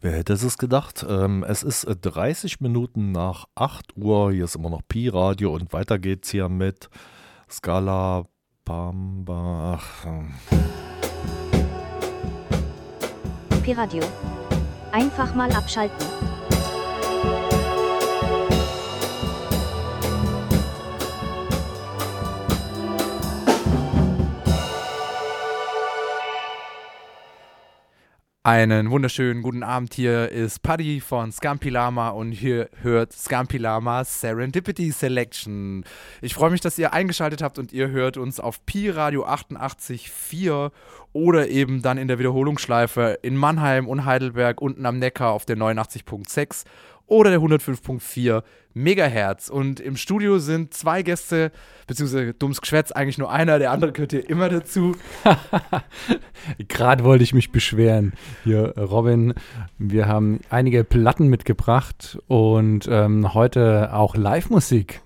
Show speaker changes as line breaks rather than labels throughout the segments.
Wer hätte es gedacht? Ähm, es ist 30 Minuten nach 8 Uhr. Hier ist immer noch Pi-Radio und weiter geht's hier mit Scala Bamba. Ähm.
Pi-Radio. Einfach mal abschalten.
Einen wunderschönen guten Abend. Hier ist Paddy von Scampi Lama und hier hört Scampi Lama Serendipity Selection. Ich freue mich, dass ihr eingeschaltet habt und ihr hört uns auf Pi Radio 88.4 oder eben dann in der Wiederholungsschleife in Mannheim und Heidelberg unten am Neckar auf der 89.6 oder der 105.4 Megahertz. Und im Studio sind zwei Gäste, beziehungsweise dummes Geschwätz, eigentlich nur einer, der andere gehört hier immer dazu.
Gerade wollte ich mich beschweren. Hier, Robin, wir haben einige Platten mitgebracht und ähm, heute auch Live-Musik.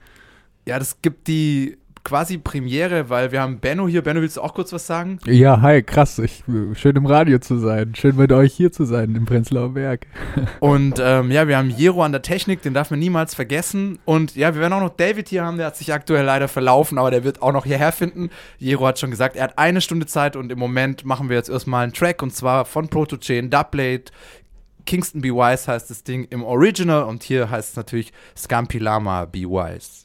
Ja, das gibt die quasi Premiere, weil wir haben Benno hier. Benno, willst du auch kurz was sagen?
Ja, hi, krass. Ich, schön im Radio zu sein. Schön mit euch hier zu sein im Prenzlauer Berg.
Und ähm, ja, wir haben Jero an der Technik, den darf man niemals vergessen. Und ja, wir werden auch noch David hier haben, der hat sich aktuell leider verlaufen, aber der wird auch noch hierher finden. Jero hat schon gesagt, er hat eine Stunde Zeit und im Moment machen wir jetzt erstmal einen Track und zwar von Protochain, Dubblade, Kingston Be Wise heißt das Ding im Original und hier heißt es natürlich Scampi Lama Be Wise.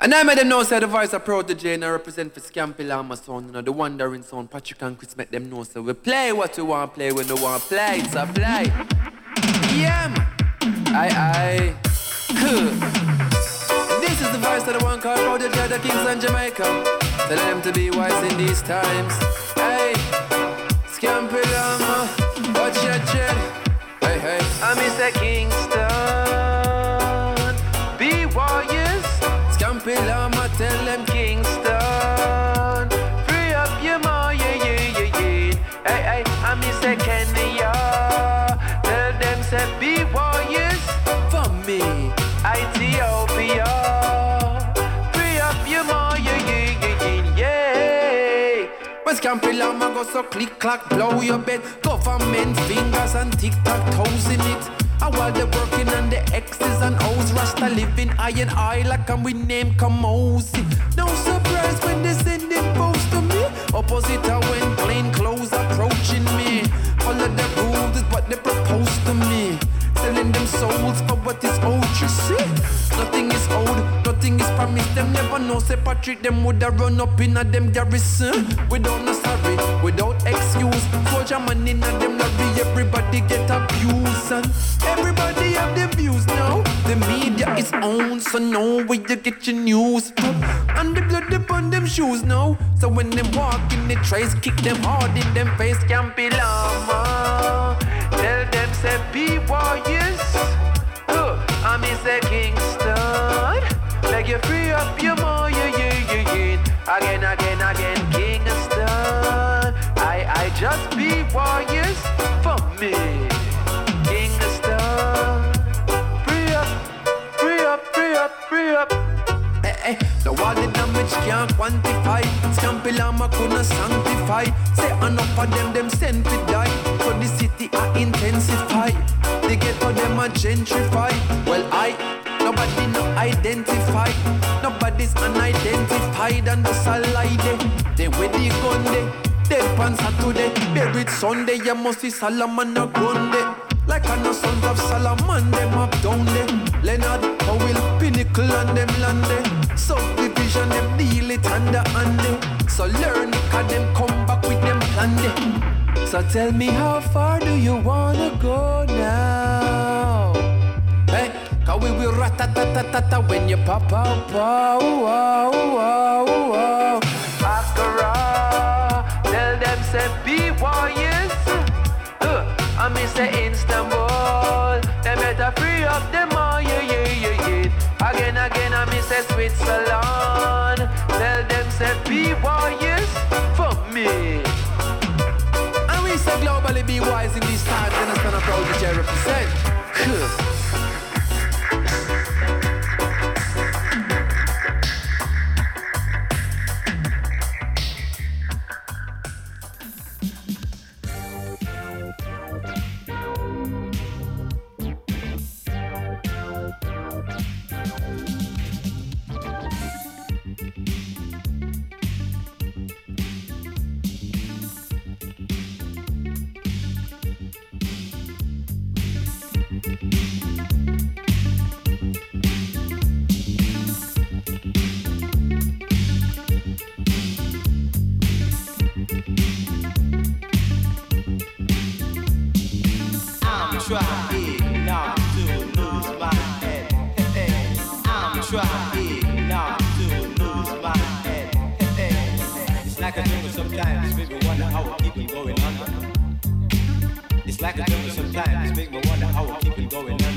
And I made them know say the voice of protege and I represent for Scampy Lama sound, you know, the wandering sound. Patrick and Chris make them know so we play what we want play when we want play. It's a play. Yeah, man. Aye, aye. Cool. This is the voice of the one called Protege, the Kings and Jamaica. Tell them to be wise in these times. Hey, Scampy Lama, watch your jet. Hey, hey. I'm Mr. Kingston. Tell them Kingston. Free up your mind, yeah, yeah, yeah, yeah. Hey, hey, I'm Mr. Kenya. Tell them, say, be warriors for me. Ethiopia. Free up your mind, yeah, yeah, yeah, yeah. When Scampy Lama go so click clack, blow your bed. Government fingers and tick tock toes in it. And while they're working on the X's and O's, Rasta living I and I like and we name Kamosi. No surprise when they send them post to me. Opposite when plain clothes approaching me. Follow the rules is what they propose to me. Selling them souls for what is old, you see. Nothing is old, nothing is promised. Them never know, say Patrick, them woulda run up in a them garrison. Without no sorry, without excuse. Soldier man in a them lobby, everybody get abused. And everybody have their views now. The media is owned, so know where you get your news from. And the blood upon them shoes now. So when them walk in the trace, kick them hard in them face, can't be lama. Tell them, say, be warriors. I'm in say Kingston. Like you free up your mind, yeah, yeah, yeah, yeah. Again, again, again, the all the damage can't quantify. Scampy Lama couldn't sanctify. Say enough of them, them sent to die. So the city I intensify. The ghetto them a gentrify. Well, I nobody no identify. Nobody's unidentified and just a. They with the gun there. Dead on Saturday, buried Sunday. You must see Solomon a Grundy. Like a no sons of Solomon, them up down there. Leonard Powell, Pinnacle and them land. Subdivision, them deal it under under. So learn it, cause them come back with them plan. So tell me how far do you wanna go now? Hey, cause we will rat-a-tat-tat-tat when you pop out, wow, wow, wow, wow. Akara, tell them say be warriors. Uh, I miss the Istanbul. They better free up them warriors for me. And we say globally be wise in these times, and it's gonna proud that you represent.
To lose my head. It's like a jungle sometimes, make me wonder how I going under. It's like a jungle sometimes, make me wonder how I keep it going.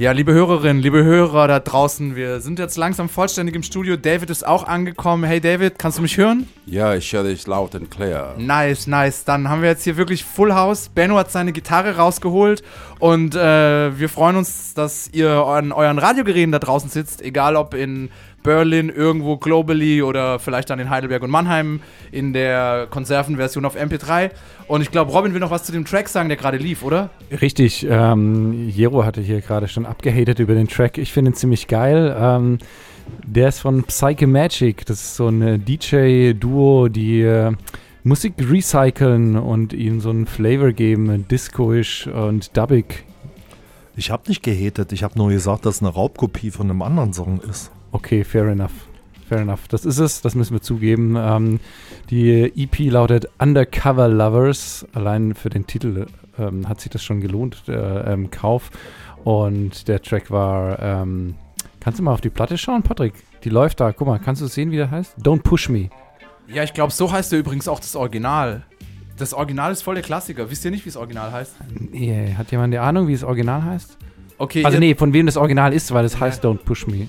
Ja, liebe Hörerinnen, liebe Hörer da draußen, wir sind jetzt langsam vollständig im Studio. David ist auch angekommen. Hey David, kannst du mich hören?
Ja, ich höre dich laut und clear.
Nice, nice. Dann haben wir jetzt hier wirklich Full House. Benno hat seine Gitarre rausgeholt und äh, wir freuen uns, dass ihr an euren Radiogeräten da draußen sitzt, egal ob in Berlin, irgendwo globally oder vielleicht dann in Heidelberg und Mannheim in der Konservenversion auf MP3. Und ich glaube, Robin will noch was zu dem Track sagen, der gerade lief, oder?
Richtig, ähm, Jero hatte hier gerade schon abgehatet über den Track. Ich finde ihn ziemlich geil. Ähm, der ist von Psyche Magic. Das ist so ein äh, DJ-Duo, die äh, Musik recyceln und ihnen so einen Flavor geben, äh, discoisch und dubbig.
Ich habe nicht gehatet, ich habe nur gesagt, dass es eine Raubkopie von einem anderen Song ist.
Okay, fair enough. Fair enough. Das ist es, das müssen wir zugeben. Ähm, die EP lautet Undercover Lovers. Allein für den Titel ähm, hat sich das schon gelohnt, der ähm, Kauf. Und der Track war. Ähm, kannst du mal auf die Platte schauen, Patrick? Die läuft da. Guck mal, kannst du sehen, wie der heißt? Don't Push Me.
Ja, ich glaube, so heißt der übrigens auch das Original. Das Original ist voll der Klassiker. Wisst ihr nicht, wie das Original heißt?
Yeah. Hat jemand eine Ahnung, wie das Original heißt?
Okay,
Also, nee, von wem das Original ist, weil es heißt Don't Push Me.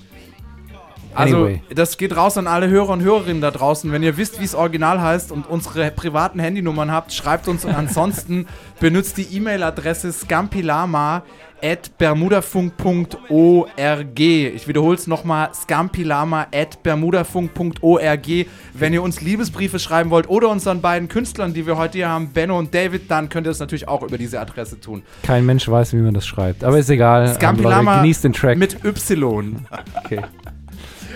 Also,
Anyway.
das geht raus an alle Hörer und Hörerinnen da draußen. Wenn ihr wisst, wie es original heißt und unsere privaten Handynummern habt, schreibt uns und ansonsten benutzt die E-Mail-Adresse scampilama at bermudafunk.org. Ich wiederhole es nochmal, scampilama at bermudafunk.org. Wenn ihr uns Liebesbriefe schreiben wollt oder unseren beiden Künstlern, die wir heute hier haben, Benno und David, dann könnt ihr das natürlich auch über diese Adresse tun.
Kein Mensch weiß, wie man das schreibt. Aber ist egal.
Scampilama
Leute, genießt den Track.
mit Y.
okay.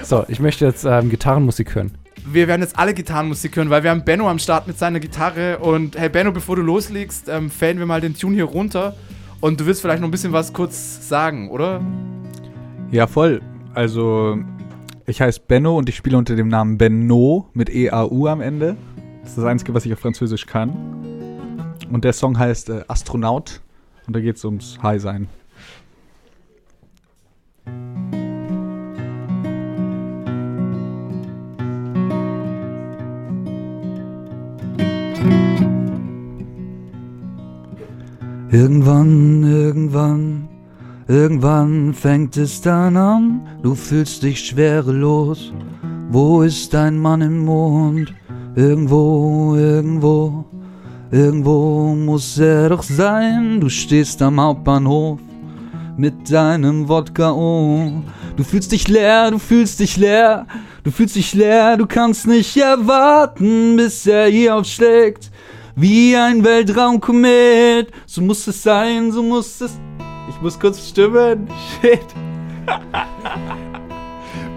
So, ich möchte jetzt ähm, Gitarrenmusik hören.
wir werden jetzt alle Gitarrenmusik hören, weil wir haben Benno am Start mit seiner Gitarre. Und hey Benno, bevor du loslegst, ähm, faden wir mal den Tune hier runter. Und du willst vielleicht noch ein bisschen was kurz sagen, oder?
Ja, voll. Also, ich heiße Benno und ich spiele unter dem Namen Benno mit E-A-U am Ende. Das ist das Einzige, was ich auf Französisch kann. Und der Song heißt äh, Astronaut. Und da geht es ums High-Sein.
Irgendwann, irgendwann, irgendwann fängt es dann an, du fühlst dich schwerelos. Wo ist dein Mann im Mond? Irgendwo, irgendwo, irgendwo muss er doch sein. Du stehst am Hauptbahnhof mit deinem Wodka oh. Du fühlst dich leer, du fühlst dich leer, du fühlst dich leer, du kannst nicht erwarten, bis er hier aufschlägt. Wie ein Weltraumkomet. So muss es sein, so muss es. Ich muss kurz stimmen. Shit.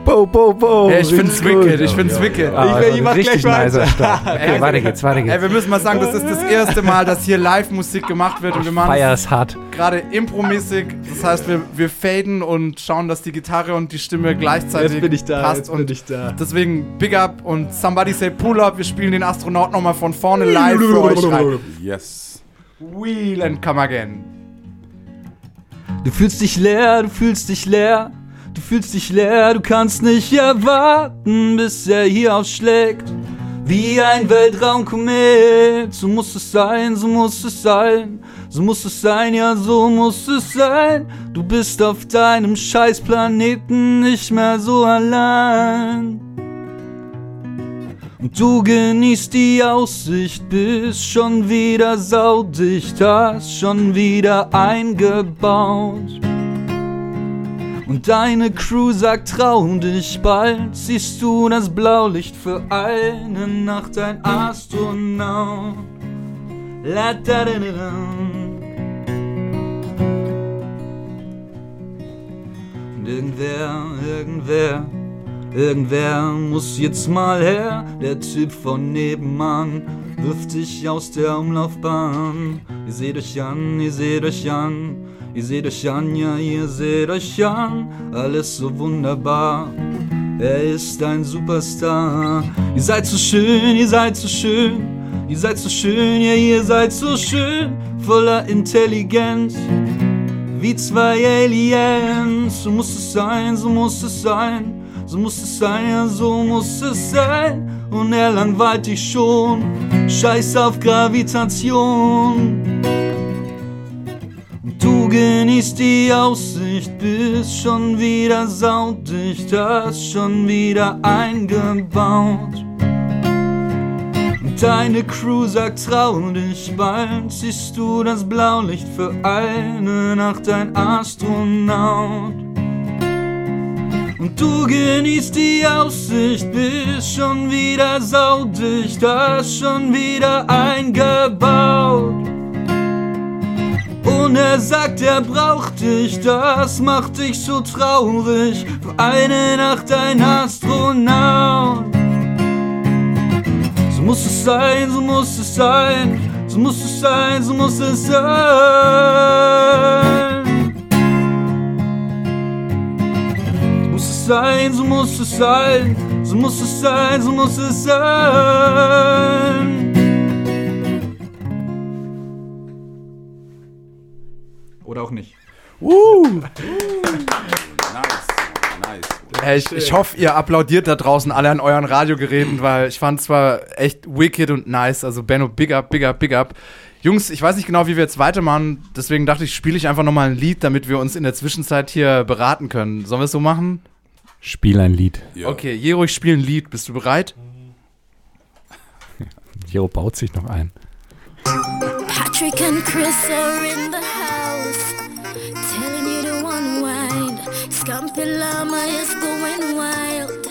Bo, bo, bo.
Ja, ich find's wicked, ich find's wicked.
Ah,
Ich will-
also
ich mach
richtig
gleich weiter.
Okay, weiter geht's, weiter
Ey,
geht's.
wir müssen mal sagen, das ist das erste Mal, dass hier Live-Musik gemacht wird und wir machen es
hart.
gerade impromäßig. Das heißt, wir, wir faden und schauen, dass die Gitarre und die Stimme gleichzeitig
Jetzt bin ich da,
passt.
jetzt
und
bin ich da.
Deswegen Big Up und Somebody Say Pull Up. Wir spielen den Astronaut nochmal von vorne live für euch rein.
Yes.
Wheel and come again.
Du fühlst dich leer, du fühlst dich leer. Du fühlst dich leer, du kannst nicht erwarten, bis er hier aufschlägt. Wie ein Weltraumkomet. So muss es sein, so muss es sein. So muss es sein, ja, so muss es sein. Du bist auf deinem Scheißplaneten nicht mehr so allein. Und du genießt die Aussicht, bist schon wieder saudicht, hast schon wieder eingebaut. Und deine Crew sagt, trau dich, bald siehst du das Blaulicht für eine Nacht ein Astronaut. La da da. Und irgendwer, irgendwer, irgendwer muss jetzt mal her. Der Typ von nebenan wirft dich aus der Umlaufbahn. Ihr seht euch an, ihr seht euch an. Ihr seht euch an, ja, ihr seht euch an. Alles so wunderbar. Er ist ein Superstar. Ihr seid so schön, ihr seid so schön. Ihr seid so schön, ja, ihr seid so schön. Voller Intelligenz wie zwei Aliens. So muss es sein, so muss es sein, so muss es sein, ja, so muss es sein. Und er langweilt dich schon, scheiß auf Gravitation. Genießt die Aussicht, bist schon wieder saudicht, hast schon wieder eingebaut. Deine Crew sagt, trau dich, bald siehst du das Blaulicht für eine Nacht ein Astronaut. Und du genießt die Aussicht, bist schon wieder saudicht, hast schon wieder eingebaut. Und er sagt, er braucht dich, das macht dich so traurig. Für eine Nacht ein Astronaut. So muss es sein, so muss es sein, so muss es sein, so muss es sein. So muss es sein, so muss es sein, so muss es sein, so muss es sein.
Oder auch nicht.
Nice. Nice.
Ey, ich, ich hoffe, ihr applaudiert da draußen alle an euren Radiogeräten, weil ich fand es war echt wicked und nice. Also Benno, big up, big up, big up. Jungs, ich weiß nicht genau, wie wir jetzt weitermachen, deswegen dachte ich, spiele ich einfach nochmal ein Lied, damit wir uns in der Zwischenzeit hier beraten können. Sollen wir es so machen?
Spiel ein Lied.
Ja.
Okay, Jero, ich spiele ein Lied. Bist du bereit?
Jero baut sich noch ein.
Patrick and Chris are in the house, Scumpy Llama is going wild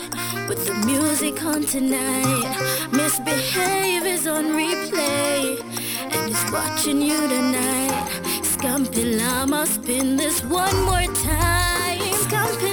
with the music on tonight. Misbehave is on replay, and he's watching you tonight. Scumpy Llama, spin this one more time. Scumpy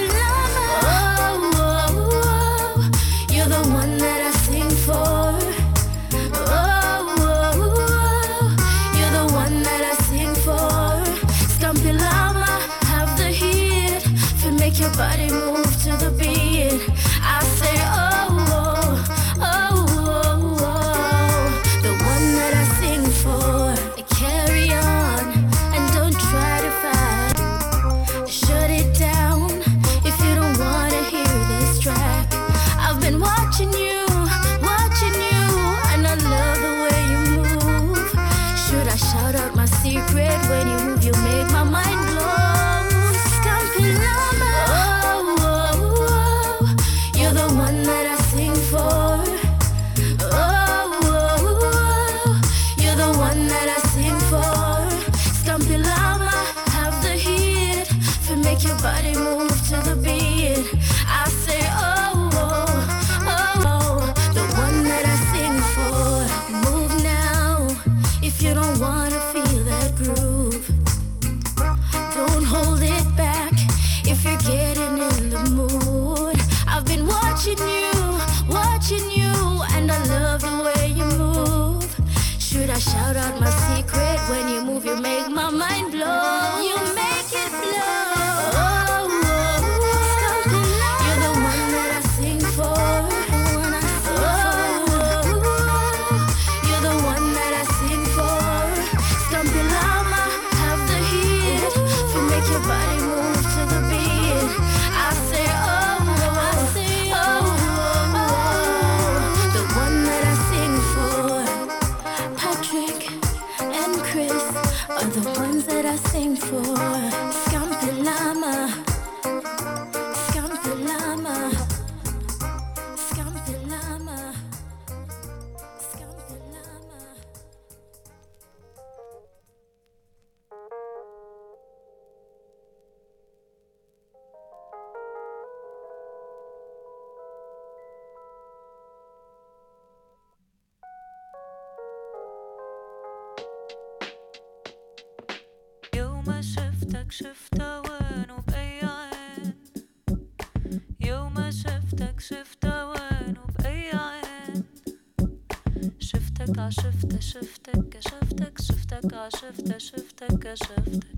Geschäfte, Geschäfte, Geschäfte, Geschäfte, Geschäfte, Geschäfte.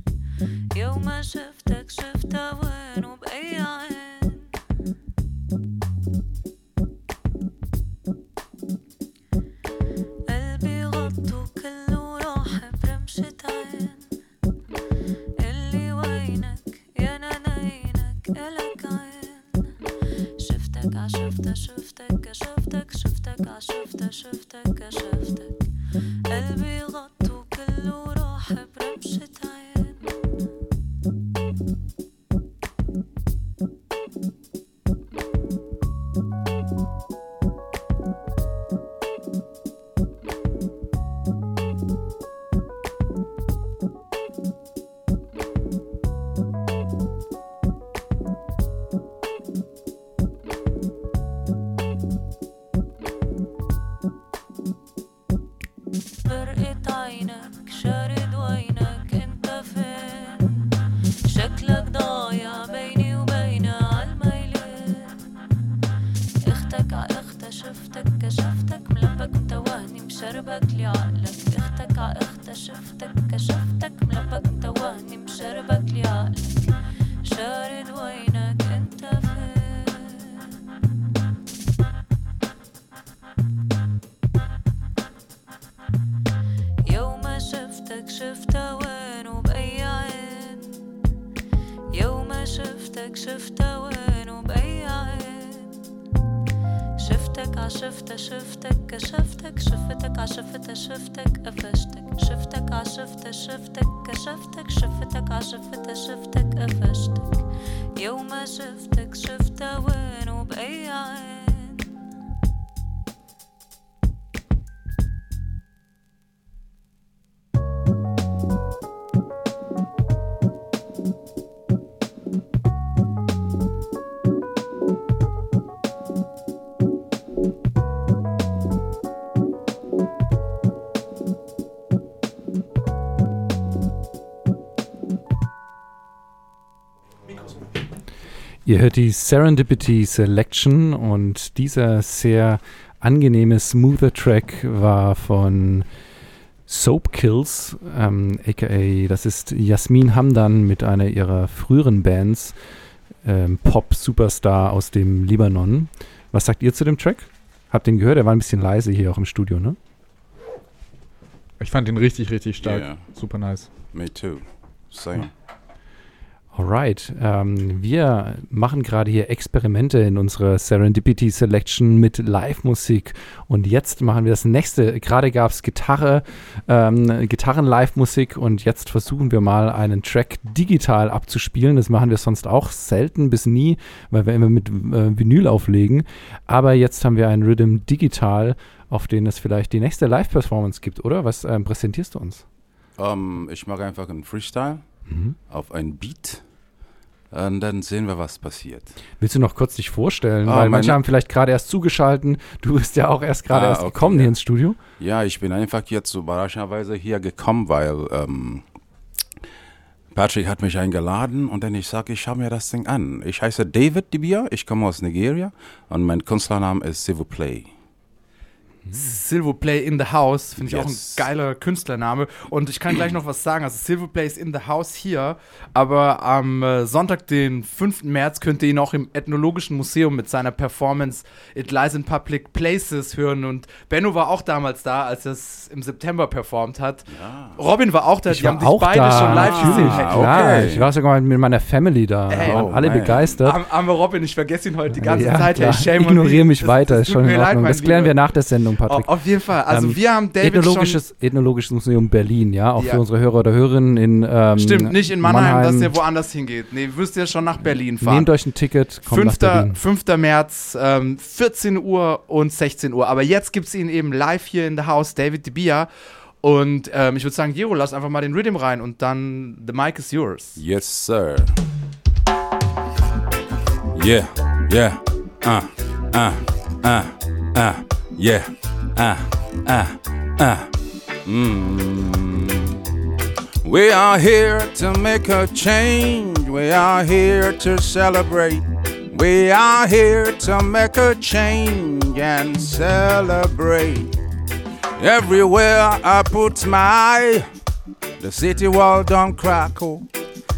لي عقلك أختك
عاختك شفتك كشفتك
Ihr hört die Serendipity Selection und dieser sehr angenehme, smoother Track war von Soap Kills, ähm, aka das ist Jasmin Hamdan mit einer ihrer früheren Bands, ähm, Pop-Superstar aus dem Libanon. Was sagt ihr zu dem Track? Habt ihr ihn gehört? Er war ein bisschen leise hier auch im Studio, ne?
Ich fand ihn richtig, richtig stark.
Yeah.
Super nice.
Me too. Same.
Alright, ähm, wir machen gerade hier Experimente in unserer Serendipity Selection mit Live-Musik und jetzt machen wir das nächste. Gerade gab es Gitarre, ähm, Gitarren-Live-Musik und jetzt versuchen wir mal einen Track digital abzuspielen. Das machen wir sonst auch selten bis nie, weil wir immer mit äh, Vinyl auflegen. Aber jetzt haben wir einen Rhythm digital, auf den es vielleicht die nächste Live-Performance gibt, oder? Was ähm, präsentierst du uns?
Ähm, ich mache einfach einen Freestyle
Mhm.
auf ein Beat. Und dann sehen wir, was passiert.
Willst du noch kurz dich vorstellen?
Ah,
Weil manche haben vielleicht gerade erst zugeschalten. Du bist ja auch erst gerade
Ah,
erst
okay,
gekommen
ja.
hier ins Studio.
Ja, ich bin einfach jetzt so überraschenderweise hier gekommen, weil ähm, Patrick hat mich eingeladen und dann ich sage, ich schaue mir das Ding an. Ich heiße David Dibia, ich komme aus Nigeria und mein Künstlername ist Sivu Play.
Silver Play in the House, finde ich
Yes.
auch ein geiler Künstlername. Und ich kann gleich noch was sagen. Also Silver Play ist in the House hier, aber am äh, Sonntag, den 5. März, könnt ihr ihn auch im Ethnologischen Museum mit seiner Performance It Lies in Public Places hören. Und Benno war auch damals da, als er es im September performt hat. Robin war auch da,
Ich
die
war
haben dich
auch
beide
da,
schon live
natürlich,
gesehen.
klar.
okay.
Ich war sogar mit meiner Family da.
Ey,
waren
oh,
alle
man.
begeistert.
Arm- Armer Robin, ich vergesse ihn heute die ganze
ja,
Zeit.
klar.
Hey, shame
Ignoriere mich
Das-
weiter,
das
ist
tut
schon in
leid,
Ordnung.
mein
das klären wir
Lieber.
nach der Sendung, Patrick.
Auf jeden Fall. Also
Ähm,
wir haben David schon
Ethnologisches, Ethnologisches Museum Berlin, ja, auch
Ja.
für unsere Hörer oder Hörerinnen in ähm,
Stimmt, nicht in Mannheim, dass ihr woanders hingeht. Nee, ihr müsst ja schon nach Berlin fahren.
Nehmt euch ein Ticket, kommt
5.
nach Berlin.
5. März, ähm, 14 Uhr und 16 Uhr. Aber jetzt gibt es ihn eben live hier in the House, David DeBia. Und ähm, ich würde sagen, Jero, lass einfach mal den Rhythm rein und dann the mic is yours.
Yes, sir. Yeah, yeah, uh, uh, uh, uh, yeah, uh, uh, uh. Mm. We are here to make a change. We are here to celebrate. We are here to make a change and celebrate. Everywhere I put my eye, the city wall don't crackle.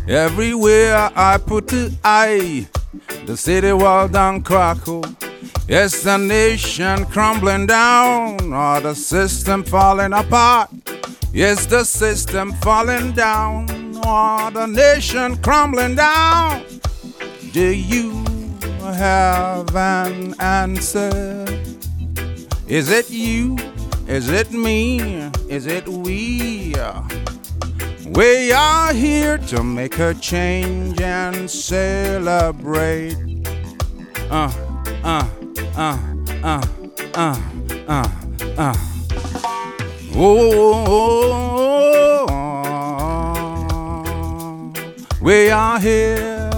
Everywhere I put the eye, the city wall don't crackle. Yes, the nation crumbling down, or the system falling apart. Yes, the system falling down, or the nation crumbling down. Do you have an answer? Is it you? Is it me? Is it we? We are here to make a change and celebrate. Uh, uh, uh, uh, uh, uh, uh. Oh, oh oh oh. we are here.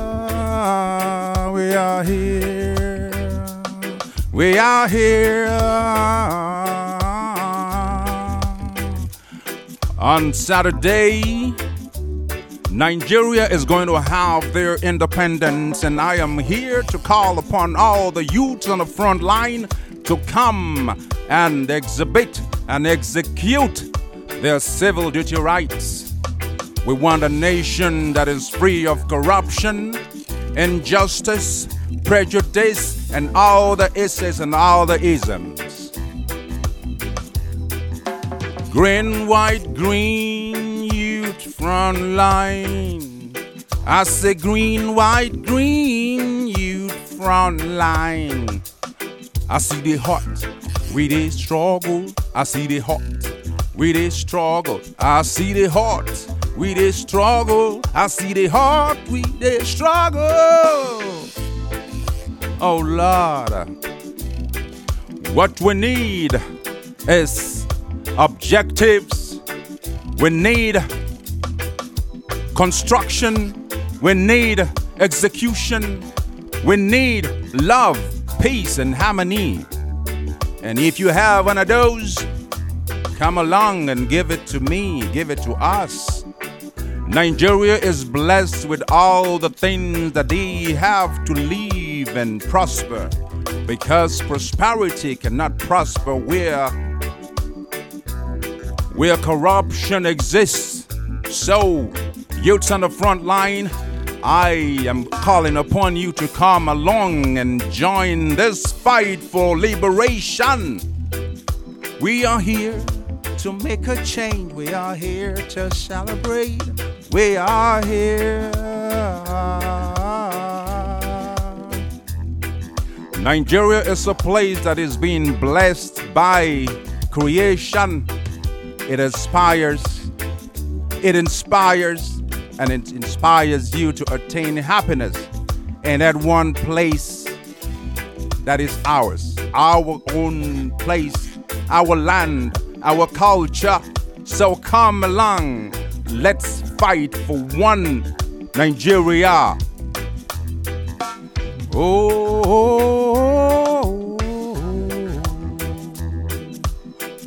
We are here. We are here. On Saturday, Nigeria is going to have their independence, and I am here to call upon all the youths on the front line to come and exhibit and execute their civil duty rights. We want a nation that is free of corruption, injustice, prejudice, and all the issues and all the isms. Green, white, green, front line. I say green, white, green, youth front line. I see the hot, we they struggle. I see the hot, we they struggle. I see the hot, we they struggle. I see the hot, we they struggle. Oh Lord, what we need is objectives. We need construction. We need execution. We need love, peace, and harmony. And if you have one of those, come along and give it to me, give it to us. Nigeria is blessed with all the things that they have to live and prosper because prosperity cannot prosper where where corruption exists. So, youths on the front line, I am calling upon you to come along and join this fight for liberation. We are here to make a change. We are here to celebrate. We are here. Nigeria is a place that is being blessed by creation. It inspires, it inspires, and it inspires you to attain happiness in that one place that is ours, our own place, our land, our culture. So come along, let's fight for one Nigeria. Oh,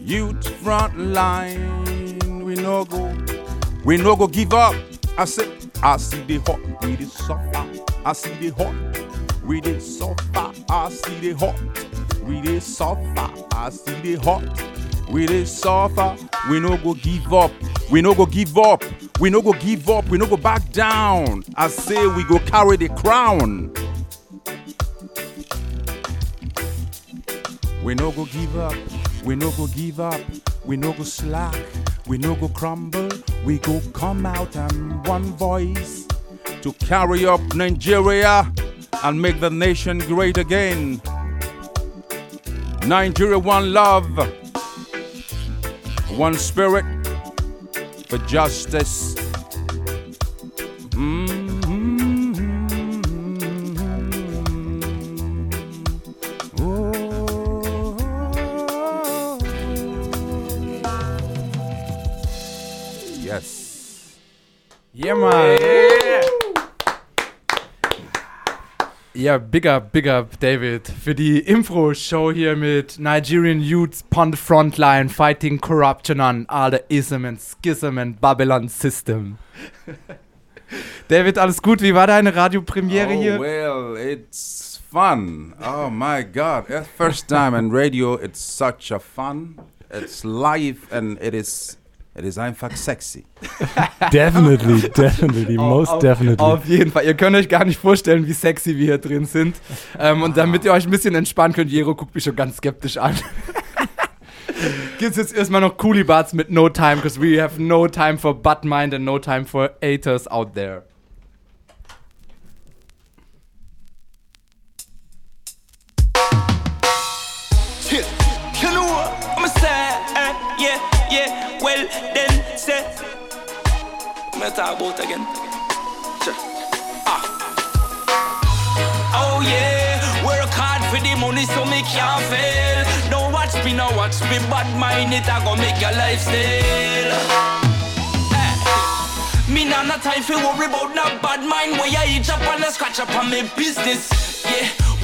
youth front line, we no go, we no go give up. I say, I see the hot, we the suffer. I see the hot, we the suffer. I see the hot, We dey suffer, I see the hot. We dey suffer, we no go give up. We no go give up. We no go give up. We no go back down. I say we go carry the crown. We no go give up. We no go give up. We no go slack. We no go crumble. We go come out and one voice to carry up Nigeria and make the nation great again. Nigeria, one love, one spirit for justice. Yes.
Yeah, man. Ja, big up, big up, David, für die Info-Show hier mit Nigerian Youths on the Frontline fighting corruption on all the ism and schism and Babylon system. David, alles gut? Wie war deine Radiopremiere
oh,
hier?
Well, it's fun. Oh my God. First time on radio, it's such a fun. It's live and it is it is einfach sexy.
Definitely, definitely, most
auf,
definitely.
Auf jeden Fall. Ihr könnt euch gar nicht vorstellen, wie sexy wir hier drin sind. Ähm, und damit ihr euch ein bisschen entspannen könnt, Jero guckt mich schon ganz skeptisch an. Gibt's jetzt erstmal noch Coolie Barts mit No Time, because we have no time for butt mind and no time for haters out there.
I'm talk about again. Ah. Oh yeah, work hard for the money so me can't fail. Don't watch me, no watch me, bad mind it, I go make your lifestyle. Eh. Me nah no time for worry about no bad mind Where I eat up and I scratch up on me business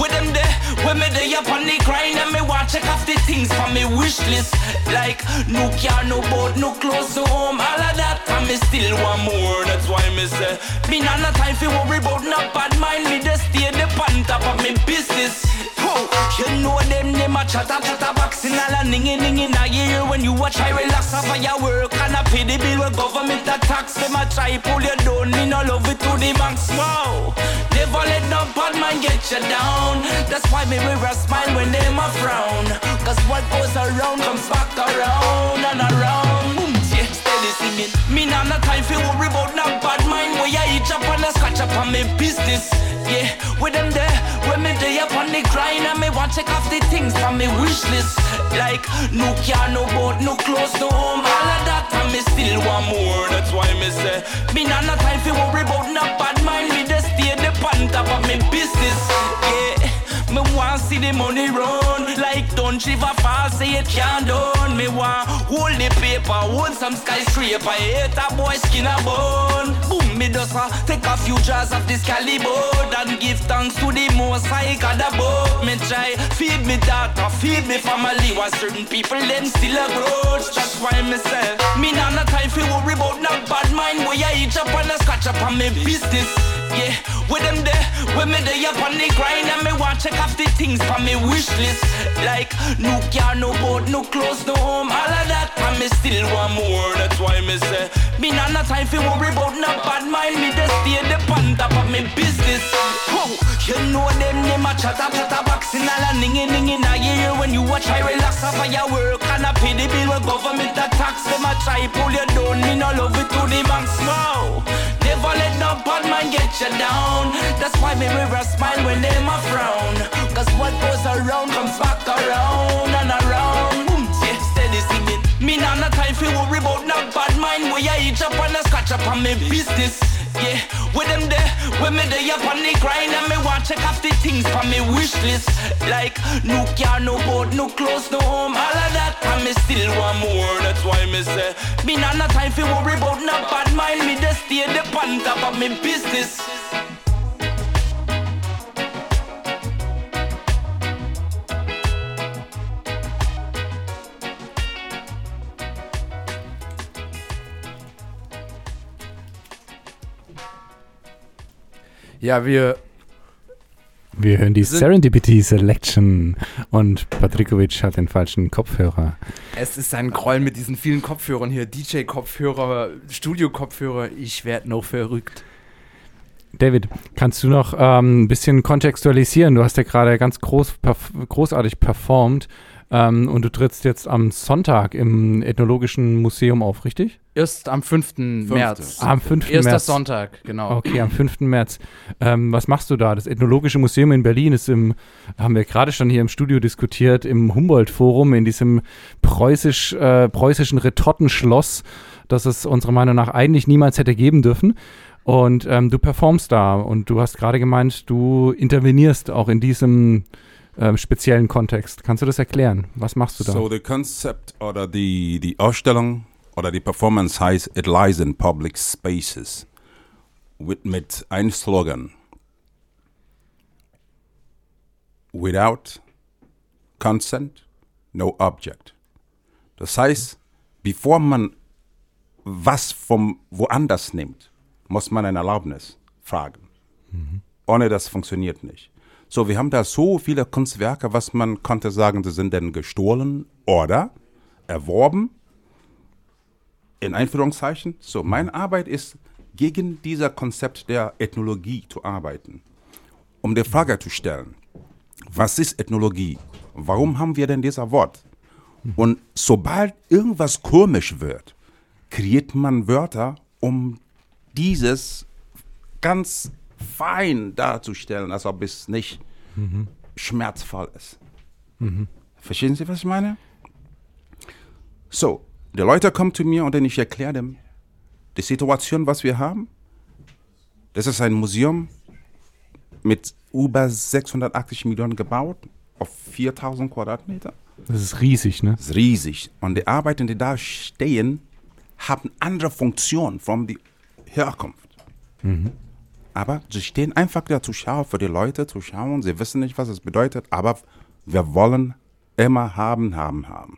with them there, when me there up on the grind And me want check off the things from me wish list. Like, no car, no boat, no clothes, no home All of that, and me still want more That's why me say Me nah no time for worry about no bad mind. Me just stay the on top of me business Whoa, you know them, them a chatter, chatter boxing All a ningy, ningy, now you hear when you a try relax off of your work And a pay the bill with government a tax Them a try pull you down, me no love it to the max Wow, never let no bad man get you down. That's why me wear a smile when them a frown. Cause what goes around comes back around and around. Boom, singing Me nah no time for worry about no bad mind. Where you eat up and a scratch up on me business. Yeah, with them there, when me there up on the grind And me want check off the things from me wish list. Like, no car, no boat, no clothes, no home. All of that and me still want more. That's why me say Me nah no time for worry about no bad mind. Me just stay the on top of me business. Yeah me want see the money run. Like don't shiver fast, say it can't done. Me want hold the paper, hold some skyscraper. Hate a boy skin a bone. Boom, me just uh, take a few jars of this caliber. And give thanks to the most high God above. Me try feed me daughter, feed me family. While certain people them still a grudge. That's why me say Me nah no time for worry about no bad mind. Where you eat up and a scratch up on me business. Yeah, with them there, when me there up on the grind And me want check off the things from me wish list. Like no car, no boat, no clothes, no home All of that and me still want more That's why me say Me nah no time for worry about no bad mind Me just stay the on top of me business. Whoa, you know them, them a chatter, chatter boxing All a ningy, ningy, now you hear when you watch I relax off of your work And a pay the bill with government a tax Them a try pull you down, me no love it to the max Wow, never let no bad man get you down. That's why me a smile when them a frown. Cause what goes around comes back around and around for worry about no bad mind. Where you eat up and a scratch up on me business. Yeah, with them there, when me there up on the grind. And me want check off the things from me wish list. Like, no car, no boat, no clothes, no home. All of that, and me still want more. That's why me say Me not no time for worry about no bad mind. Me just stay the on top of me business
Ja, wir
Wir hören die Serendipity Selection und Patrikovic hat den falschen Kopfhörer.
Es ist ein Groll mit diesen vielen Kopfhörern hier. DJ-Kopfhörer, Studio-Kopfhörer. Ich werde noch verrückt.
David, kannst du noch ähm, ein bisschen kontextualisieren? Du hast ja gerade ganz groß, perf großartig performt ähm, und du trittst jetzt am Sonntag im Ethnologischen Museum auf, richtig?
Erst am 5. März.
Ah, am 5.
Erster
März.
Sonntag, genau.
Okay, am 5. März. Ähm, was machst du da? Das Ethnologische Museum in Berlin ist im, haben wir gerade schon hier im Studio diskutiert, im Humboldt-Forum, in diesem preußisch, äh, preußischen Retortenschloss, das es unserer Meinung nach eigentlich niemals hätte geben dürfen. Und ähm, du performst da und du hast gerade gemeint, du intervenierst auch in diesem ähm, speziellen Kontext. Kannst du das erklären? Was machst du da?
So the concept oder die, die Ausstellung oder die Performance heißt It Lies in Public Spaces mit, mit einem Slogan. Without consent, no object. Das heißt, bevor man was vom woanders nimmt, muss man eine Erlaubnis fragen. Ohne das funktioniert nicht. So, wir haben da so viele Kunstwerke, was man konnte sagen, sie sind denn gestohlen oder erworben. In Einführungszeichen. So, meine Arbeit ist, gegen dieser Konzept der Ethnologie zu arbeiten. Um die Frage zu stellen, was ist Ethnologie? Warum haben wir denn dieser Wort? Und sobald irgendwas komisch wird, kreiert man Wörter, um dieses ganz fein darzustellen, als ob es nicht schmerzvoll ist. Verstehen Sie, was ich meine? So, die Leute kommen zu mir und dann ich erkläre dem die Situation, was wir haben. Das ist ein Museum mit über 680 Millionen gebaut auf 4000 Quadratmeter.
Das ist riesig, ne?
Das ist riesig. Und die Arbeiten, die da stehen, haben andere Funktionen von die Herkunft.
Mhm.
Aber sie stehen einfach da zu schauen, für die Leute zu schauen. Sie wissen nicht, was es bedeutet, aber wir wollen immer haben, haben, haben.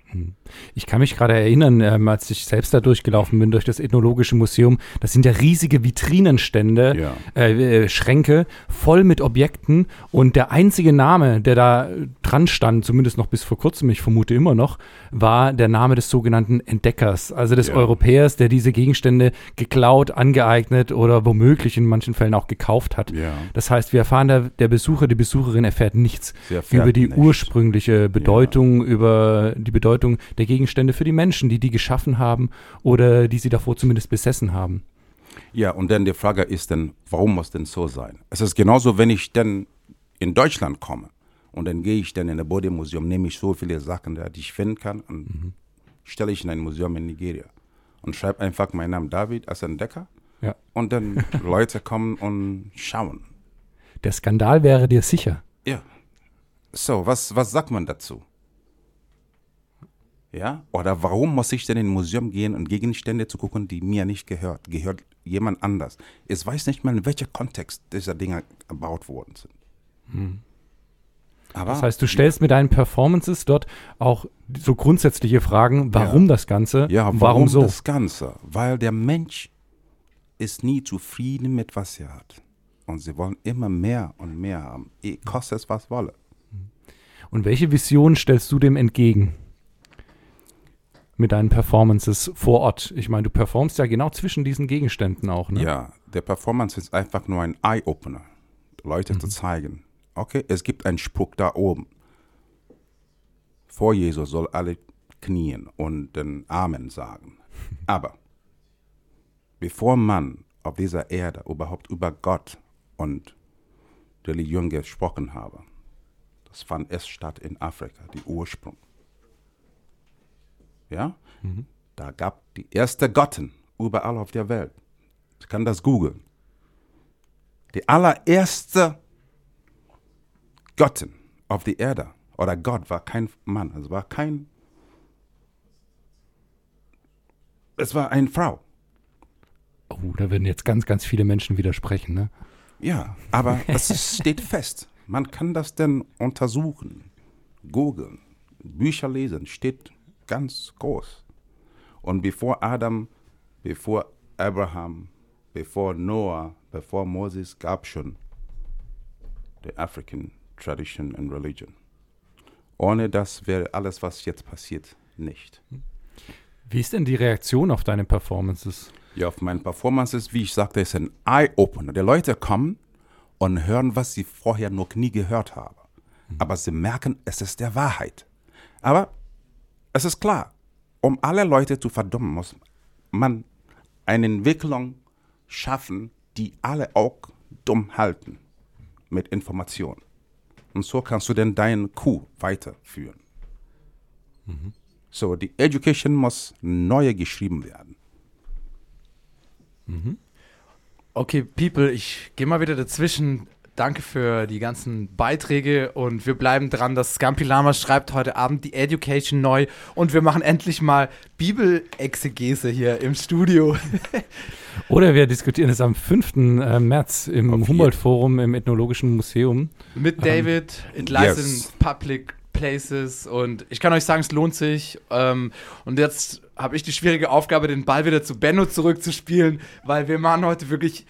Ich kann mich gerade erinnern, ähm, als ich selbst da durchgelaufen bin durch das Ethnologische Museum, das sind ja riesige Vitrinenstände,
Ja.
äh, äh, Schränke voll mit Objekten und der einzige Name, der da dran stand, zumindest noch bis vor kurzem, ich vermute immer noch, war der Name des sogenannten Entdeckers, also des
Ja.
Europäers, der diese Gegenstände geklaut, angeeignet oder womöglich in manchen Fällen auch gekauft hat.
Ja.
Das heißt, wir erfahren, der, der Besucher, die Besucherin erfährt nichts
erfährt
über die
nichts.
ursprüngliche Bedeutung, über die Bedeutung der Gegenstände für die Menschen, die die geschaffen haben oder die sie davor zumindest besessen haben.
Ja, und dann die Frage ist dann, warum muss denn so sein? Es ist genauso, wenn ich dann in Deutschland komme und dann gehe ich dann in ein Bodemuseum, nehme ich so viele Sachen, die ich finden kann und stelle ich in ein Museum in Nigeria und schreibe einfach meinen Namen David als Entdecker
Ja.
und dann Leute kommen und schauen.
Der Skandal wäre dir sicher.
Ja. So, was, was sagt man dazu? Ja? Oder warum muss ich denn in ein Museum gehen und Gegenstände zu gucken, die mir nicht gehört? Gehört jemand anders? Ich weiß nicht mal, in welcher Kontext diese Dinge gebaut worden sind. Aber
Das heißt, du stellst mit deinen Performances dort auch so grundsätzliche Fragen, warum das Ganze,
ja, warum,
warum so.
das Ganze? Weil der Mensch ist nie zufrieden mit was er hat. Und sie wollen immer mehr und mehr haben. Eh, Kostet es was wolle.
Und welche Vision stellst du dem entgegen? Mit deinen Performances vor Ort. Ich meine, du performst ja genau zwischen diesen Gegenständen auch, ne?
Ja, der Performance ist einfach nur ein Eye-Opener, Leute zu zeigen. Okay, es gibt einen Spruch da oben. Vor Jesus soll alle knien und den Amen sagen. Aber bevor man auf dieser Erde überhaupt über Gott und Religion gesprochen habe, das fand erst statt in Afrika, die Ursprung. Ja? Da gab die erste Gotten überall auf der Welt. Ich kann das googeln. Die allererste Göttin auf der Erde oder Gott war kein Mann, es war kein, es war eine Frau.
Oh, da würden jetzt ganz, ganz viele Menschen widersprechen, ne?
Ja, aber es steht fest. Man kann das denn untersuchen, googeln, Bücher lesen, steht ganz groß. Und bevor Adam, bevor Abraham, bevor Noah, bevor Moses gab schon the African tradition and religion. Ohne das wäre alles, was jetzt passiert, nicht.
Wie ist denn die Reaktion auf deine Performances?
Ja, auf meinen Performances, wie ich sagte, ist ein Eye-Opener. Die Leute kommen und hören, was sie vorher noch nie gehört haben. Aber sie merken, es ist der Wahrheit. Aber es ist klar, um alle Leute zu verdummen, muss man eine Entwicklung schaffen, die alle auch dumm halten mit Information. Und so kannst du dann deinen Coup weiterführen. So, die Education muss neu geschrieben werden.
Okay, People, ich gehe mal wieder dazwischen. Danke für die ganzen Beiträge und wir bleiben dran, dass Scampi Lama schreibt heute Abend die Education neu und wir machen endlich mal Bibelexegese hier im Studio.
Oder wir diskutieren es am 5. äh, März im Humboldt-Forum im Ethnologischen Museum.
Mit
Ähm,
David, It Lies
yes.
in Public Places und ich kann euch sagen, es lohnt sich. Ähm, und jetzt habe ich die schwierige Aufgabe, den Ball wieder zu Benno zurückzuspielen, weil wir machen heute wirklich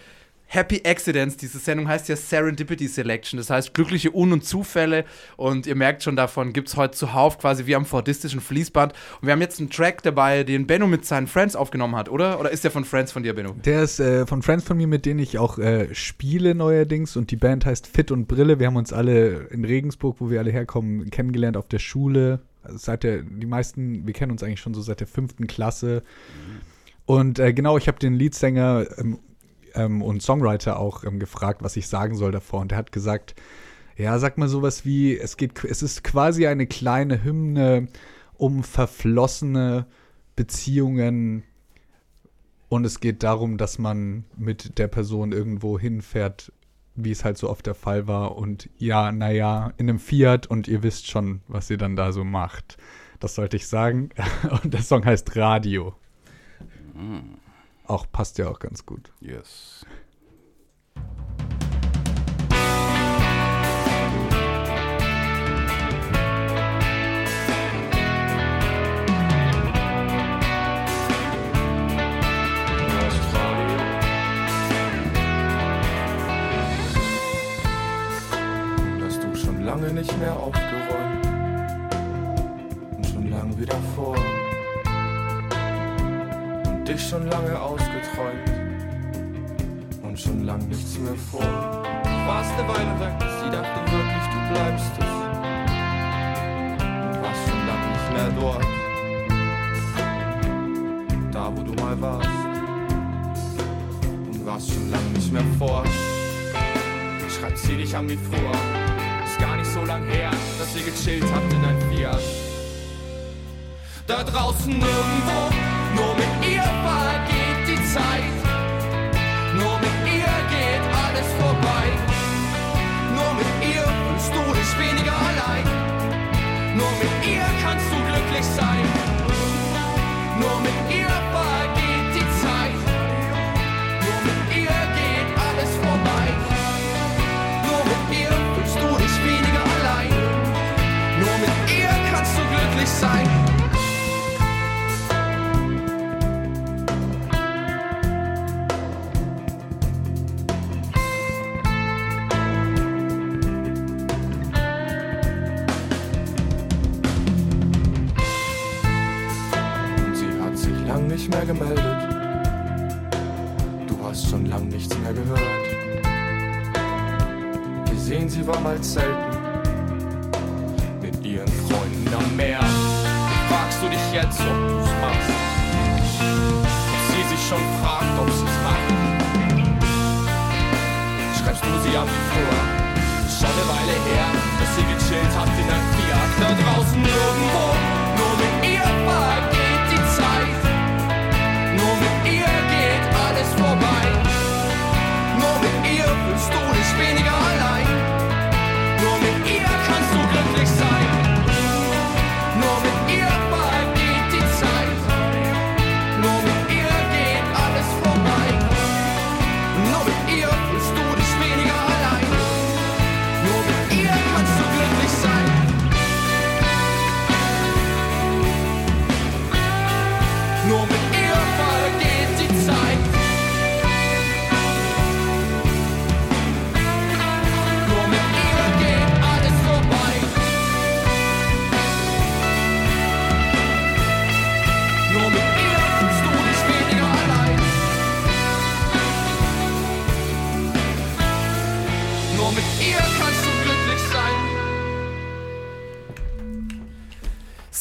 Happy Accidents. Diese Sendung heißt ja Serendipity Selection, das heißt glückliche Un- und Zufälle. Und ihr merkt schon, davon gibt es heute zuhauf quasi wie am fordistischen Fließband. Und wir haben jetzt einen Track dabei, den Benno mit seinen Friends aufgenommen hat, oder? Oder ist der von Friends von dir, Benno?
Der ist äh, von Friends von mir, mit denen ich auch äh, spiele neuerdings. Und die Band heißt Fit und Brille. Wir haben uns alle in Regensburg, wo wir alle herkommen, kennengelernt auf der Schule. Also seit der, die meisten, wir kennen uns eigentlich schon so seit der fünften Klasse. Und äh, genau, ich habe den Leadsänger ähm, ähm, und Songwriter auch ähm, gefragt, was ich sagen soll davor. Und er hat gesagt, ja, sag mal sowas wie, es geht, es ist quasi eine kleine Hymne um verflossene Beziehungen und es geht darum, dass man mit der Person irgendwo hinfährt, wie es halt so oft der Fall war. Und ja, naja, in einem Fiat und ihr wisst schon, was ihr dann da so macht. Das sollte ich sagen. Und der Song heißt Radio. Auch passt ja auch ganz gut.
Yes.
lange nicht mehr aufgeräumt und schon lange wieder vor dich schon lange ausgeträumt und schon lang nichts mehr vor. Du warst eine Weile weg, sie dachten wirklich, du bleibst es und warst schon lange nicht mehr dort, da wo du mal warst und warst schon lange nicht mehr fort. Schreibt sie dich an wie früher. Ist gar nicht so lang her, dass ihr gechillt habt in ein Fiat. Da draußen nirgendwo, Zeit. Nur mit ihr geht alles vorbei. Nur mit ihr fühlst du dich weniger allein. Nur mit ihr kannst du glücklich sein. Nur mit ihr vergeht die Zeit. Nur mit ihr geht alles vorbei. Nur mit ihr fühlst du dich weniger allein. Nur mit ihr kannst du glücklich sein.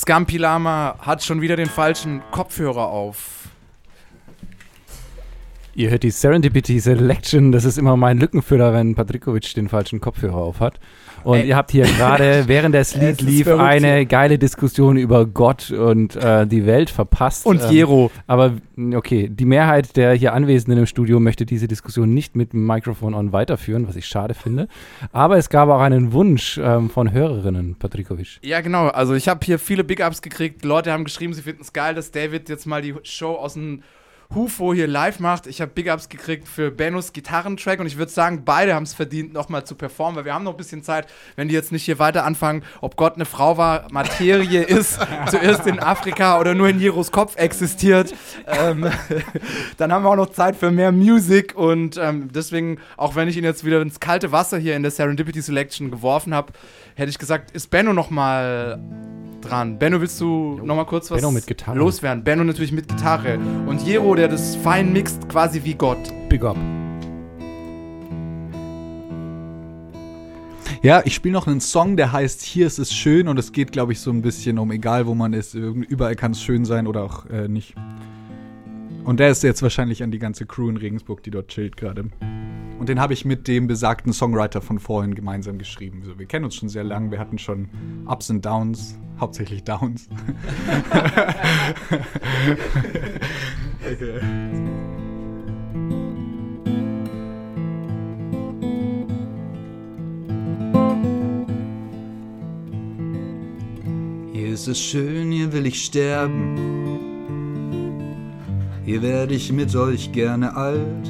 Scampi Lama hat schon wieder den falschen Kopfhörer auf.
Ihr hört die Serendipity Selection. Das ist immer mein Lückenfüller, wenn Patrikovic den falschen Kopfhörer auf hat. Und
Ey.
ihr habt hier gerade, während das Lied lief,
verrückt
eine geile Diskussion über Gott und äh, die Welt verpasst.
Und
Ähm,
Jero.
Aber okay, die Mehrheit der hier Anwesenden im Studio möchte diese Diskussion nicht mit dem Mikrofon on weiterführen, was ich schade finde. Aber es gab auch einen Wunsch ähm, von Hörerinnen, Patrikovic.
Ja, genau. Also ich habe hier viele Big Ups gekriegt. Leute haben geschrieben, sie finden es geil, dass David jetzt mal die Show aus dem Hufo hier live macht. Ich habe Big Ups gekriegt für Bennos Gitarrentrack und ich würde sagen, beide haben es verdient, nochmal zu performen, weil wir haben noch ein bisschen Zeit, wenn die jetzt nicht hier weiter anfangen, ob Gott eine Frau war, Materie ist, zuerst in Afrika oder nur in Jeros Kopf existiert. Ähm, dann haben wir auch noch Zeit für mehr Music und ähm, deswegen, auch wenn ich ihn jetzt wieder ins kalte Wasser hier in der Serendipity Selection geworfen habe, hätte ich gesagt, ist Benno nochmal dran. Benno, willst du nochmal kurz was
Benno mit Gitarre.
loswerden? Benno natürlich mit Gitarre. Und Jero, der das fein mixt, quasi wie Gott.
Big Up.
Ja, ich spiele noch einen Song, der heißt Hier ist es schön und es geht, glaube ich, so ein bisschen um, egal wo man ist, überall kann es schön sein oder auch äh, nicht. Und der ist jetzt wahrscheinlich an die ganze Crew in Regensburg, die dort chillt gerade. Und den habe ich mit dem besagten Songwriter von vorhin gemeinsam geschrieben. Also wir kennen uns schon sehr lang, wir hatten schon Ups und Downs, hauptsächlich Downs. okay.
Hier ist es schön, hier will ich sterben. Hier werde ich mit euch gerne alt.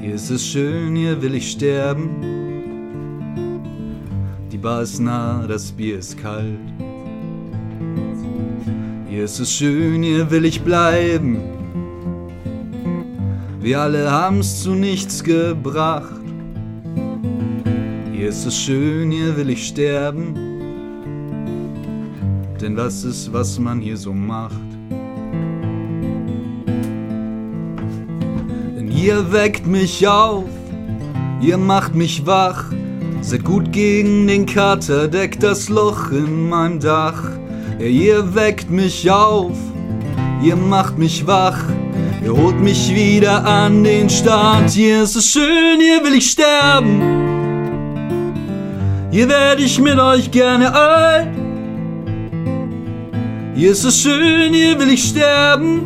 Hier ist es schön, hier will ich sterben. Ist nah, das Bier ist kalt. Hier ist es schön, hier will ich bleiben. Wir alle haben's zu nichts gebracht. Hier ist es schön, hier will ich sterben. Denn das ist, was man hier so macht. Denn ihr weckt mich auf, ihr macht mich wach. Seid gut gegen den Kater, deckt das Loch in meinem Dach. Ja, ihr weckt mich auf, ihr macht mich wach. Ihr holt mich wieder an den Start. Hier ist es schön, hier will ich sterben. Hier werde ich mit euch gerne alt. Hier ist es schön, hier will ich sterben.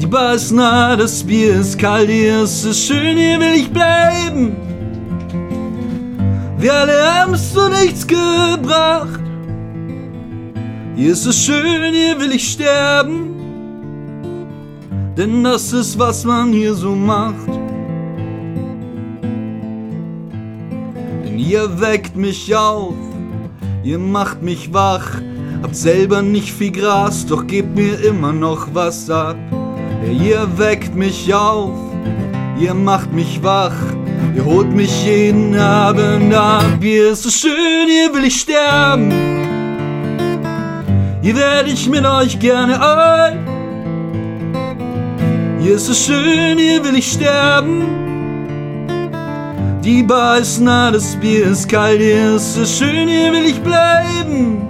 Die Bar ist nah, das Bier ist kalt. Hier ist es schön, hier will ich bleiben. Wir alle haben's zu nichts gebracht. Hier ist es schön, hier will ich sterben. Denn das ist, was man hier so macht. Denn ihr weckt mich auf, ihr macht mich wach. Habt selber nicht viel Gras, doch gebt mir immer noch was ab. Ja, ihr weckt mich auf, ihr macht mich wach. Ihr holt mich jeden Abend ab. Hier ist es schön, hier will ich sterben. Hier werde ich mit euch gerne alt. Hier ist es schön, hier will ich sterben. Die Bar ist nah, das Bier ist kalt. Hier ist es schön, hier will ich bleiben.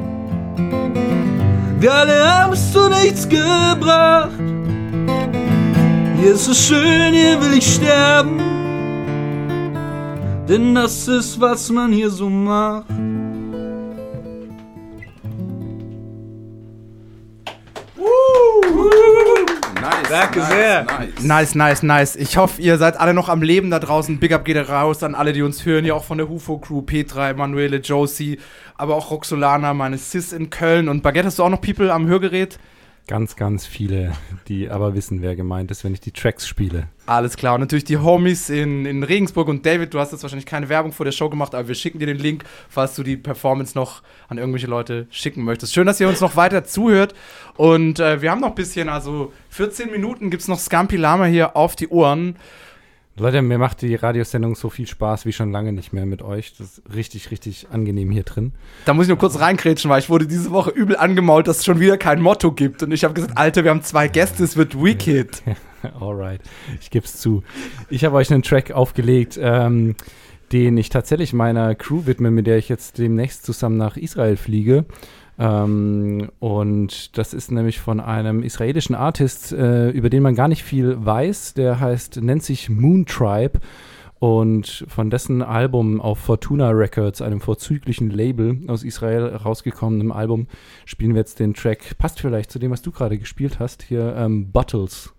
Wir alle haben's zu nichts gebracht. Hier ist es schön, hier will ich sterben. Denn das ist, was man hier so macht.
Nice.
Danke
nice,
sehr.
Nice.
Nice, nice, nice. Ich hoffe, ihr seid alle noch am Leben da draußen. Big Up geht raus an alle, die uns hören. Hier auch von der Hufo Crew, Petra, Emanuele, Josie, aber auch Roxolana, meine Sis in Köln. Und Baguette, hast du auch noch People am Hörgerät?
Ganz, ganz viele, die aber wissen, wer gemeint ist, wenn ich die Tracks spiele.
Alles klar. Und natürlich die Homies in, in Regensburg und David, du hast jetzt wahrscheinlich keine Werbung vor der Show gemacht, aber wir schicken dir den Link, falls du die Performance noch an irgendwelche Leute schicken möchtest. Schön, dass ihr uns noch weiter zuhört. Und äh, wir haben noch ein bisschen, also 14 Minuten gibt es noch Scampi Lama hier auf die Ohren.
Leute, mir macht die Radiosendung so viel Spaß wie schon lange nicht mehr mit euch. Das ist richtig, richtig angenehm hier drin.
Da muss ich nur kurz reinkrätschen, weil ich wurde diese Woche übel angemault, dass es schon wieder kein Motto gibt. Und ich habe gesagt, Alter, wir haben zwei Gäste, es wird Wicked.
Alright, ich gebe es zu. Ich habe euch einen Track aufgelegt, ähm, den ich tatsächlich meiner Crew widme, mit der ich jetzt demnächst zusammen nach Israel fliege. Ähm, und das ist nämlich von einem israelischen Artist, äh, über den man gar nicht viel weiß. Der heißt, nennt sich Moon Tribe. Und von dessen Album auf Fortuna Records, einem vorzüglichen Label aus Israel rausgekommenem Album, spielen wir jetzt den Track. Passt vielleicht zu dem, was du gerade gespielt hast. Hier ähm, Bottles.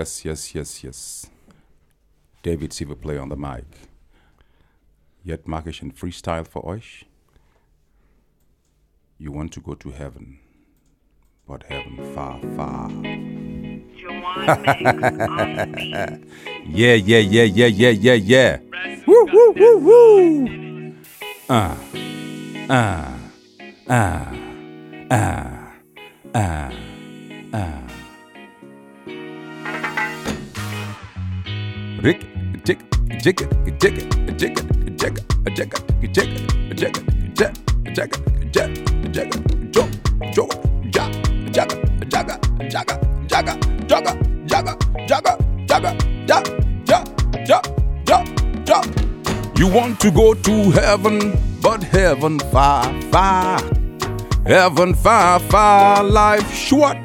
Yes, yes, yes, yes. David Silverplay on the mic. Yet mache ich ein Freestyle für euch. You want to go to heaven, but heaven far, far. yeah, yeah, yeah, yeah, yeah, yeah, yeah. Woo, woo, woo, woo. Ah, ah, ah, ah, ah, ah. Rick, tick, tick, tick, tick, tick, tick, tick, tick, tick, tick, tick, tick, tick, jump, jump, jab, jab, jagger, jagger, jagger, jagger, jagger, jagger, jagger, jab, jab, jab, jab. You want to go to heaven, but heaven far, far. Heaven far, far, life short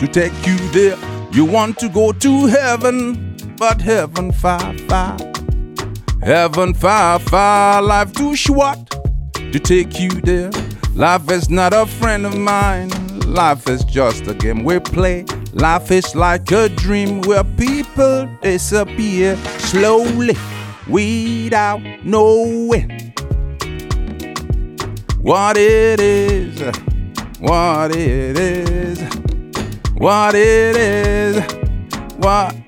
to take you there. You want to go to heaven, but heaven far, far. Heaven far, far, life too short to take you there. Life is not a friend of mine. Life is just a game we play. Life is like a dream where people disappear slowly without knowing what it is, what it is, what it is,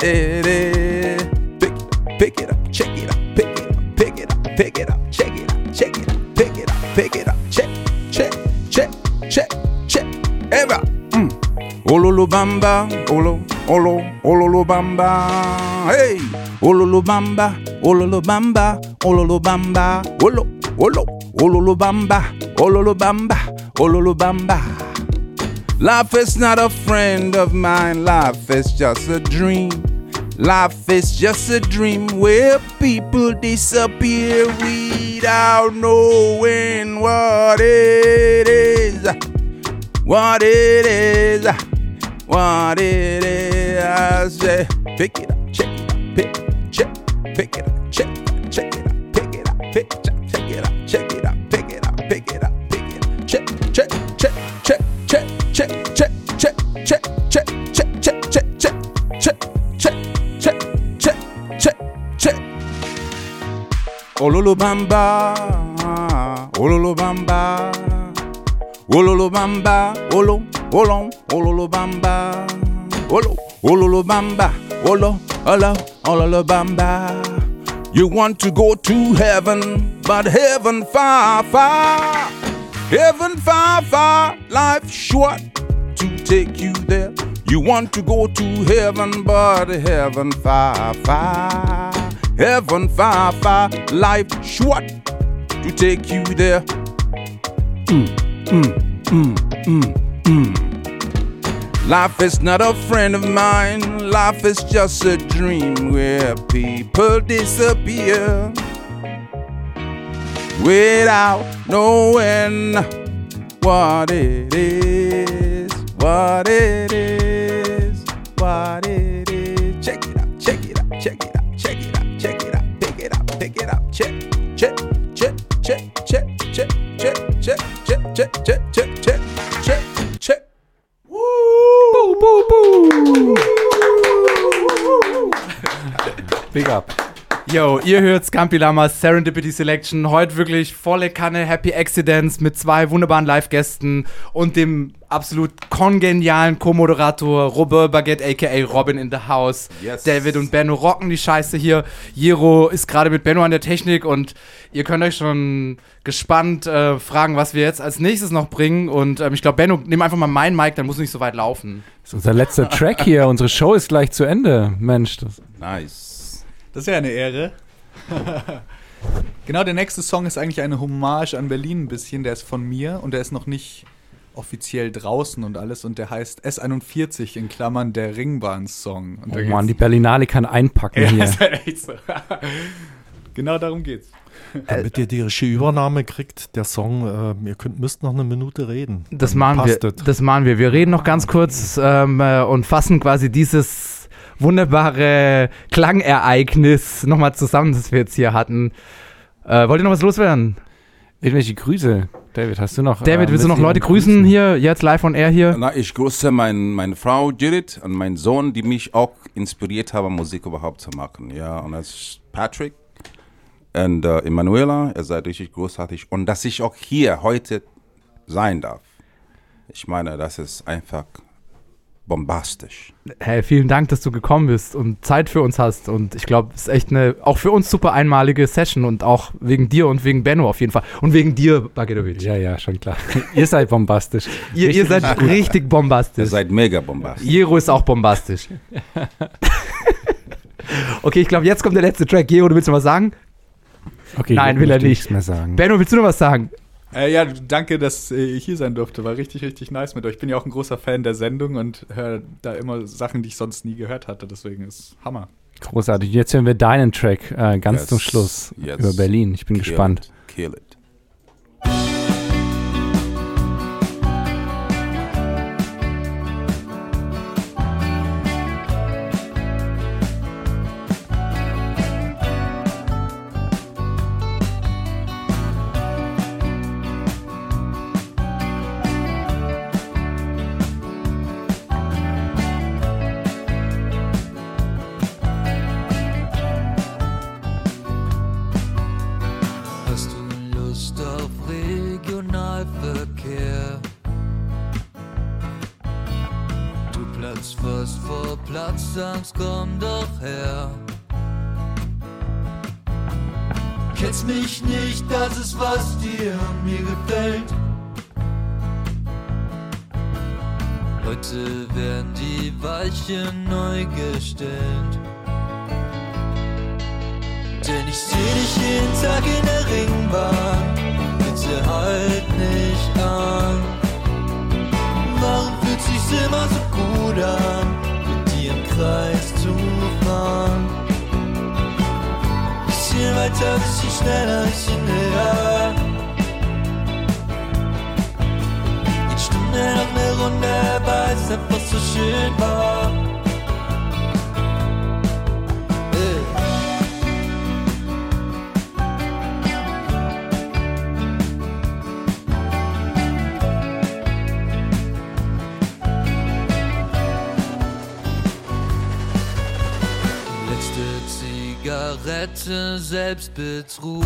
is. Pick, pick it up, check it up, pick it up, pick it up, pick it up, check it up, check it up, pick it up, pick it up, check, check, check, check, check. Ever. Mm. Ololo bamba, olo, olo, ololo bamba. Hey, ololo bamba, ololo bamba, ololo bamba, olo, olo, ololo bamba, ololo bamba, ololo bamba. Life is not a friend of mine, life is just a dream. Life is just a dream where people disappear without knowing what it is. What it is, what it is. Pick it up, check it up, pick, check, pick it up, Ololo bamba, ololo bamba. Olo, olo, ololo bamba, olo, ololo bamba, olo, olo, ololo bamba. You want to go to heaven, but heaven far, far, heaven far, far, life short to take you there. You want to go to heaven, but heaven far, far, heaven far, far, life short to take you there. Mm, mm, mm, mm, mm. Life is not a friend of mine. Life is just a dream where people disappear without knowing what it is, what it is,
Yo, ihr hört Scampi Lamas Serendipity Selection. Heute wirklich volle Kanne Happy Accidents mit zwei wunderbaren Live-Gästen und dem absolut kongenialen Co-Moderator Robert Baguette aka Robin in the House.
Yes.
David und Benno rocken die Scheiße hier. Jero ist gerade mit Benno an der Technik und ihr könnt euch schon gespannt äh, fragen, was wir jetzt als nächstes noch bringen. Und ähm, ich glaube, Benno, nimm einfach mal meinen Mic, dann muss nicht so weit laufen.
Das ist unser letzter Track hier. Unsere Show ist gleich zu Ende. Mensch, das
Nice.
Das ist ja eine Ehre. genau, der nächste Song ist eigentlich eine Hommage an Berlin ein bisschen. Der ist von mir und der ist noch nicht offiziell draußen und alles. Und der heißt S41 in Klammern der Ringbahn-Song.
Oh Mann, die Berlinale kann einpacken
Ja,
hier.
ist halt echt so. genau darum geht's.
Damit ihr die richtige Übernahme kriegt, der Song, äh, ihr könnt, müsst noch eine Minute reden.
Das machen wir. Das machen wir. Wir reden noch ganz kurz ähm, äh, und fassen quasi dieses wunderbare Klangereignis nochmal zusammen, das wir jetzt hier hatten. Äh, wollt ihr noch was loswerden?
Irgendwelche Grüße. David, hast du noch.
David,
äh,
willst du noch Leute
jemanden
grüßen hier, jetzt live on air hier?
Na, ich grüße mein, meine Frau Judith und meinen Sohn, die mich auch inspiriert haben, Musik überhaupt zu machen. Ja, und das ist Patrick und äh, Emanuela. Ihr seid richtig großartig. Und dass ich auch hier heute sein darf. Ich meine, das ist einfach bombastisch.
Hey, vielen Dank, dass du gekommen bist und Zeit für uns hast. Und ich glaube, es ist echt eine, auch für uns super einmalige Session und auch wegen dir und wegen Benno auf jeden Fall. Und wegen dir, Bagetovic.
Ja, ja, schon klar. ihr seid bombastisch.
Ihr, ihr
Richtig
seid richtig
Ihr
bombastisch.
seid mega bombastisch.
Jero ist auch bombastisch. okay, ich glaube, jetzt kommt der letzte Track. Jero, du willst noch was sagen?
Okay,
Nein, will er nicht.
nichts mehr sagen.
Benno, willst du noch was sagen?
Äh, ja, danke, dass äh, ich hier sein durfte. War richtig, richtig nice mit euch. Ich bin ja auch ein großer Fan der Sendung und höre da immer Sachen, die ich sonst nie gehört hatte. Deswegen ist Hammer.
Großartig. Jetzt hören wir deinen Track äh, ganz
Yes,
zum Schluss
yes.
über Berlin. Ich bin
Kill
gespannt.
It, kill it.
Es einfach so schön Zigarette, Selbstbetrug.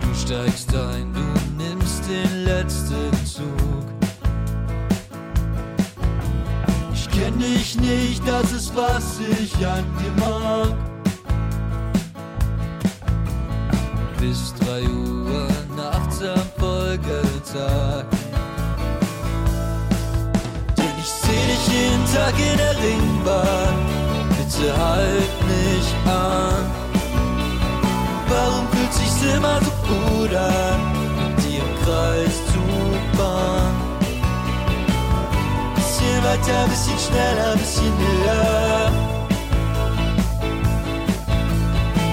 Du steigst ein, was ich an dir mag. Bis drei Uhr nachts am Folgetag. Denn ich seh dich jeden Tag in der Ringbahn. Bitte halt mich an. Warum fühlt sich's immer so gut an, Bisschen weiter, bisschen schneller, bisschen höher.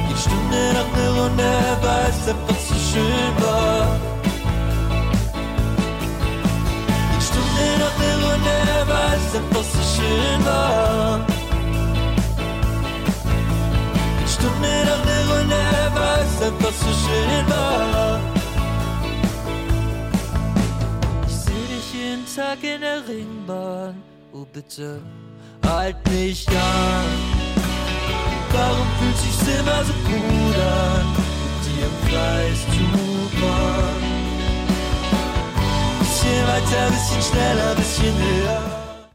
Geht Stunde noch eine Runde, weil es einfach so schön war. Geht Stunde noch eine Runde, weil es einfach so schön war. Geht Stunde noch eine Runde, weil es einfach so schön war. Tag in der Ringbahn. Bitte, halt mich an. Warum fühlt sich's immer so gut an, mit dir im Kreis zu fahren? Bisschen weiter, bisschen schneller, bisschen höher.